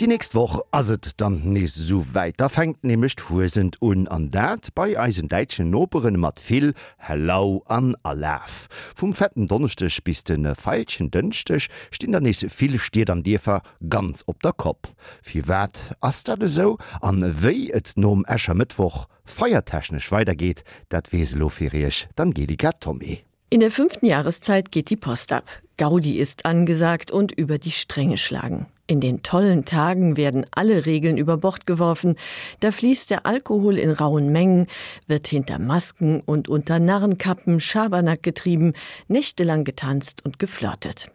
Die nächste Woche aset dann nicht so weiter fängt nämlich hu sind un an dat bei Eisendeitschen Operen mat viel Hello an Alaf. Vom fetten Donnerstech bis den feilschen dünnstech stehen der nächste viel steht an Difer ganz op der Kopf. Wie wat as dat so an wei et nom Äscher Mittwoch feiertechnisch weitergeht, dat weselofirisch, dann geht die Gat Tommy. In der fünften Jahreszeit geht die Post ab. Gaudi ist angesagt und über die Stränge schlagen. In den tollen Tagen werden alle Regeln über Bord geworfen, da fließt der Alkohol in rauen Mengen, wird hinter Masken und unter Narrenkappen Schabernack getrieben, nächtelang getanzt und geflirtet.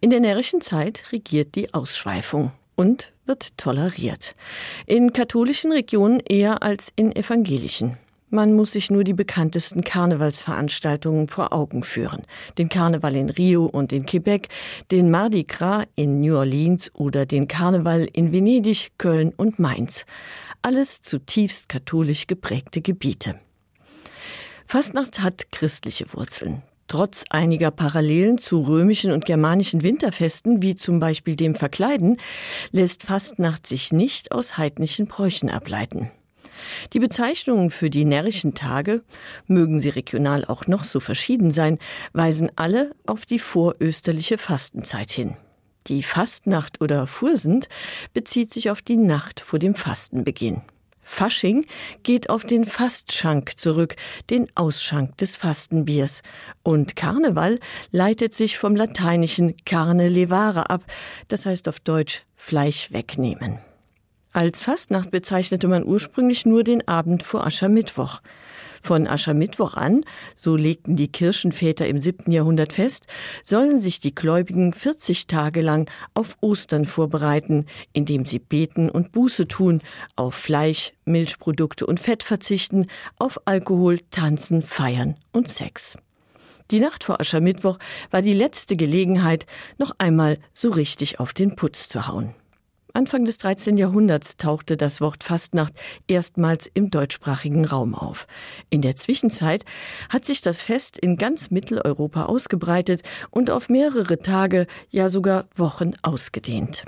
In der närrischen Zeit regiert die Ausschweifung und wird toleriert. In katholischen Regionen eher als in evangelischen. Man muss sich nur die bekanntesten Karnevalsveranstaltungen vor Augen führen. Den Karneval in Rio und in Quebec, den Mardi Gras in New Orleans oder den Karneval in Venedig, Köln und Mainz. Alles zutiefst katholisch geprägte Gebiete. Fastnacht hat christliche Wurzeln. Trotz einiger Parallelen zu römischen und germanischen Winterfesten, wie zum Beispiel dem Verkleiden, lässt Fastnacht sich nicht aus heidnischen Bräuchen ableiten. Die Bezeichnungen für die närrischen Tage, mögen sie regional auch noch so verschieden sein, weisen alle auf die vorösterliche Fastenzeit hin. Die Fastnacht oder Fursend bezieht sich auf die Nacht vor dem Fastenbeginn. Fasching geht auf den Fastschank zurück, den Ausschank des Fastenbiers. Und Karneval leitet sich vom lateinischen carne levare ab, das heißt auf Deutsch Fleisch wegnehmen. Als Fastnacht bezeichnete man ursprünglich nur den Abend vor Aschermittwoch. Von Aschermittwoch an, so legten die Kirchenväter im siebten Jahrhundert fest, sollen sich die Gläubigen 40 Tage lang auf Ostern vorbereiten, indem sie beten und Buße tun, auf Fleisch, Milchprodukte und Fett verzichten, auf Alkohol, Tanzen, Feiern und Sex. Die Nacht vor Aschermittwoch war die letzte Gelegenheit, noch einmal so richtig auf den Putz zu hauen. Anfang des 13. Jahrhunderts tauchte das Wort Fastnacht erstmals im deutschsprachigen Raum auf. In der Zwischenzeit hat sich das Fest in ganz Mitteleuropa ausgebreitet und auf mehrere Tage, ja sogar Wochen ausgedehnt.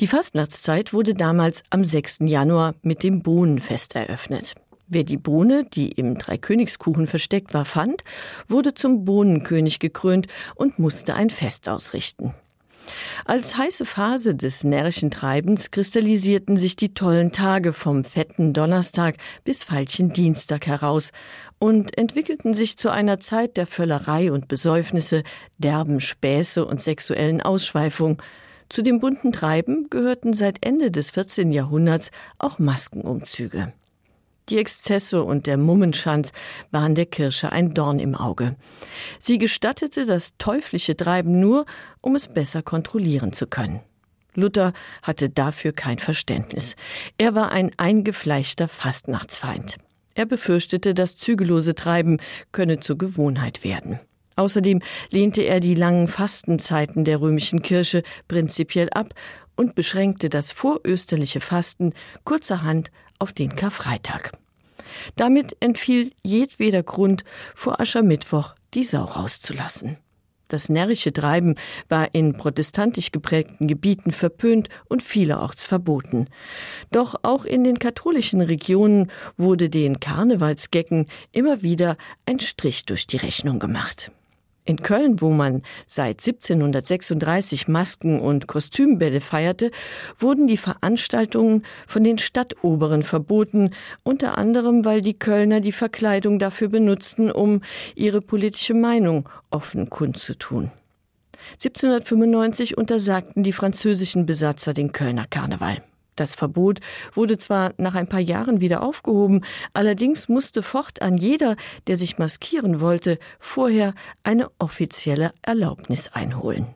Die Fastnachtszeit wurde damals am 6. Januar mit dem Bohnenfest eröffnet. Wer die Bohne, die im Dreikönigskuchen versteckt war, fand, wurde zum Bohnenkönig gekrönt und musste ein Fest ausrichten. Als heiße Phase des närrischen Treibens kristallisierten sich die tollen Tage vom fetten Donnerstag bis falschen Dienstag heraus und entwickelten sich zu einer Zeit der Völlerei und Besäufnisse, derben Späße und sexuellen Ausschweifung. Zu dem bunten Treiben gehörten seit Ende des 14. Jahrhunderts auch Maskenumzüge. Die Exzesse und der Mummenschanz waren der Kirche ein Dorn im Auge. Sie gestattete das teuflische Treiben nur, um es besser kontrollieren zu können. Luther hatte dafür kein Verständnis. Er war ein eingefleischter Fastnachtsfeind. Er befürchtete, das zügellose Treiben könne zur Gewohnheit werden. Außerdem lehnte er die langen Fastenzeiten der römischen Kirche prinzipiell ab und beschränkte das vorösterliche Fasten kurzerhand auf den Karfreitag. Damit entfiel jedweder Grund, vor Aschermittwoch die Sau rauszulassen. Das närrische Treiben war in protestantisch geprägten Gebieten verpönt und vielerorts verboten. Doch auch in den katholischen Regionen wurde den Karnevalsgecken immer wieder ein Strich durch die Rechnung gemacht. In Köln, wo man seit 1736 Masken und Kostümbälle feierte, wurden die Veranstaltungen von den Stadtoberen verboten, unter anderem weil die Kölner die Verkleidung dafür benutzten, um ihre politische Meinung offen kundzutun. 1795 untersagten die französischen Besatzer den Kölner Karneval. Das Verbot wurde zwar nach ein paar Jahren wieder aufgehoben, allerdings musste fortan jeder, der sich maskieren wollte, vorher eine offizielle Erlaubnis einholen.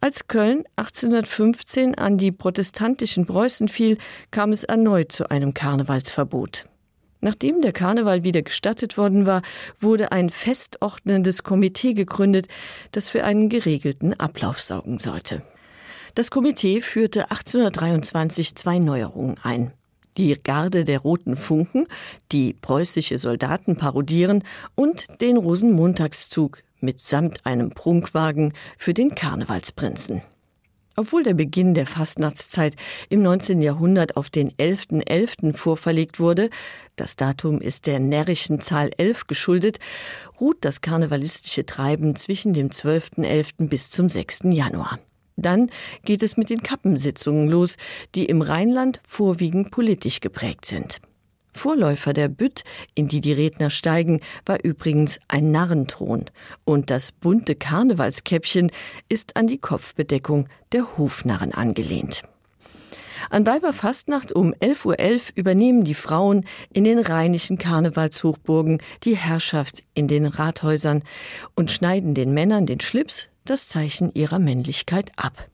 Als Köln 1815 an die protestantischen Preußen fiel, kam es erneut zu einem Karnevalsverbot. Nachdem der Karneval wieder gestattet worden war, wurde ein festordnendes Komitee gegründet, das für einen geregelten Ablauf sorgen sollte. Das Komitee führte 1823 zwei Neuerungen ein. Die Garde der Roten Funken, die preußische Soldaten parodieren und den Rosenmontagszug mitsamt einem Prunkwagen für den Karnevalsprinzen. Obwohl der Beginn der Fastnachtszeit im 19. Jahrhundert auf den 11.11. .11. vorverlegt wurde, das Datum ist der närrischen Zahl 11 geschuldet, ruht das karnevalistische Treiben zwischen dem 12.11. bis zum 6. Januar. Dann geht es mit den Kappensitzungen los, die im Rheinland vorwiegend politisch geprägt sind. Vorläufer der Bütt, in die die Redner steigen, war übrigens ein Narrenthron, und das bunte Karnevalskäppchen ist an die Kopfbedeckung der Hofnarren angelehnt. An Weiberfastnacht um 11.11 Uhr .11 übernehmen die Frauen in den rheinischen Karnevalshochburgen die Herrschaft in den Rathäusern und schneiden den Männern den Schlips, das Zeichen ihrer Männlichkeit ab.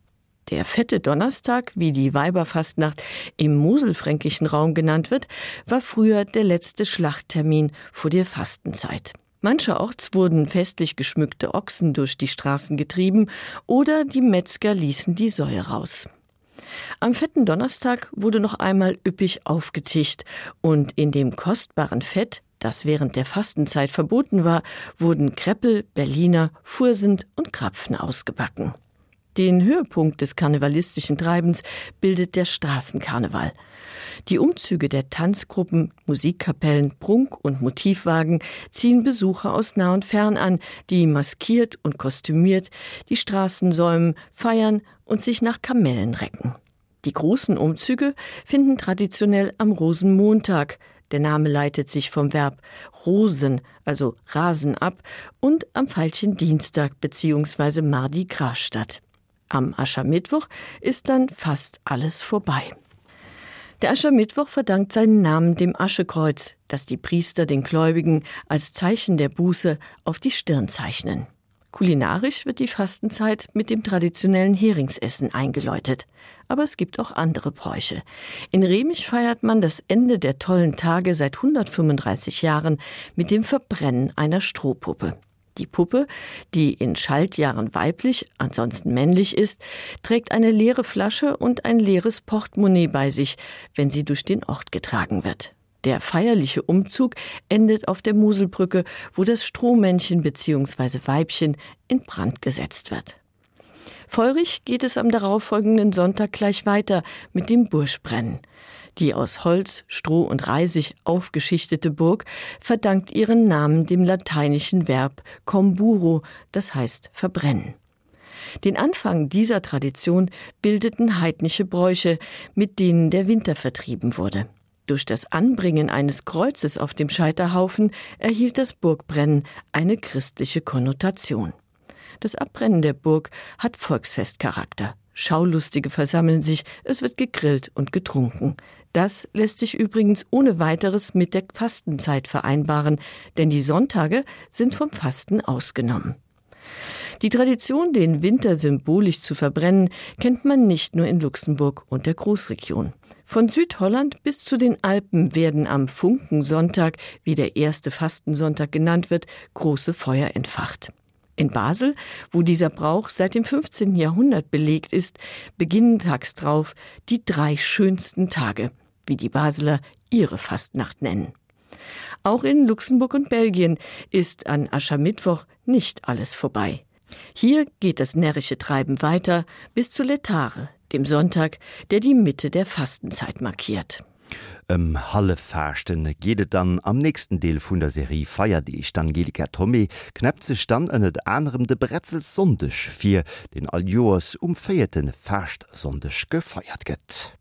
Der fette Donnerstag, wie die Weiberfastnacht im Moselfränkischen Raum genannt wird, war früher der letzte Schlachttermin vor der Fastenzeit. Mancherorts wurden festlich geschmückte Ochsen durch die Straßen getrieben oder die Metzger ließen die Säue raus. Am fetten Donnerstag wurde noch einmal üppig aufgetischt und in dem kostbaren Fett, das während der Fastenzeit verboten war, wurden Kreppel, Berliner, Fursend und Krapfen ausgebacken. Den Höhepunkt des karnevalistischen Treibens bildet der Straßenkarneval. Die Umzüge der Tanzgruppen, Musikkapellen, Prunk- und Motivwagen ziehen Besucher aus nah und fern an, die maskiert und kostümiert die Straßen säumen, feiern und sich nach Kamellen recken. Die großen Umzüge finden traditionell am Rosenmontag, der Name leitet sich vom Verb Rosen, also Rasen ab, und am falschen Dienstag bzw. Mardi Gras statt. Am Aschermittwoch ist dann fast alles vorbei. Der Aschermittwoch verdankt seinen Namen dem Aschekreuz, das die Priester den Gläubigen als Zeichen der Buße auf die Stirn zeichnen. Kulinarisch wird die Fastenzeit mit dem traditionellen Heringsessen eingeläutet. Aber es gibt auch andere Bräuche. In Remich feiert man das Ende der tollen Tage seit 135 Jahren mit dem Verbrennen einer Strohpuppe. Die Puppe, die in Schaltjahren weiblich, ansonsten männlich ist, trägt eine leere Flasche und ein leeres Portemonnaie bei sich, wenn sie durch den Ort getragen wird. Der feierliche Umzug endet auf der Muselbrücke, wo das Strohmännchen bzw. Weibchen in Brand gesetzt wird. Feurig geht es am darauffolgenden Sonntag gleich weiter mit dem Burschbrennen. Die aus Holz, Stroh und Reisig aufgeschichtete Burg verdankt ihren Namen dem lateinischen Verb comburo, das heißt verbrennen. Den Anfang dieser Tradition bildeten heidnische Bräuche, mit denen der Winter vertrieben wurde. Durch das Anbringen eines Kreuzes auf dem Scheiterhaufen erhielt das Burgbrennen eine christliche Konnotation. Das Abbrennen der Burg hat Volksfestcharakter. Schaulustige versammeln sich, es wird gegrillt und getrunken. Das lässt sich übrigens ohne weiteres mit der Fastenzeit vereinbaren, denn die Sonntage sind vom Fasten ausgenommen. Die Tradition, den Winter symbolisch zu verbrennen, kennt man nicht nur in Luxemburg und der Großregion. Von Südholland bis zu den Alpen werden am Funkensonntag, wie der erste Fastensonntag genannt wird, große Feuer entfacht. In Basel, wo dieser Brauch seit dem 15. Jahrhundert belegt ist, beginnen tags drauf die drei schönsten Tage, wie die Basler ihre Fastnacht nennen. Auch in Luxemburg und Belgien ist an Aschermittwoch nicht alles vorbei. Hier geht das närrische Treiben weiter bis zu Letare, dem Sonntag, der die Mitte der Fastenzeit markiert. Em Halleferchten gehtet dann am nächsten Deel vun der Serie feier die ich Angelika Tommy knappt sech dann ënnet anderem de Bretzel sondech fir den Al Joers umfeierten Ferscht sondech gefeiert gëtt.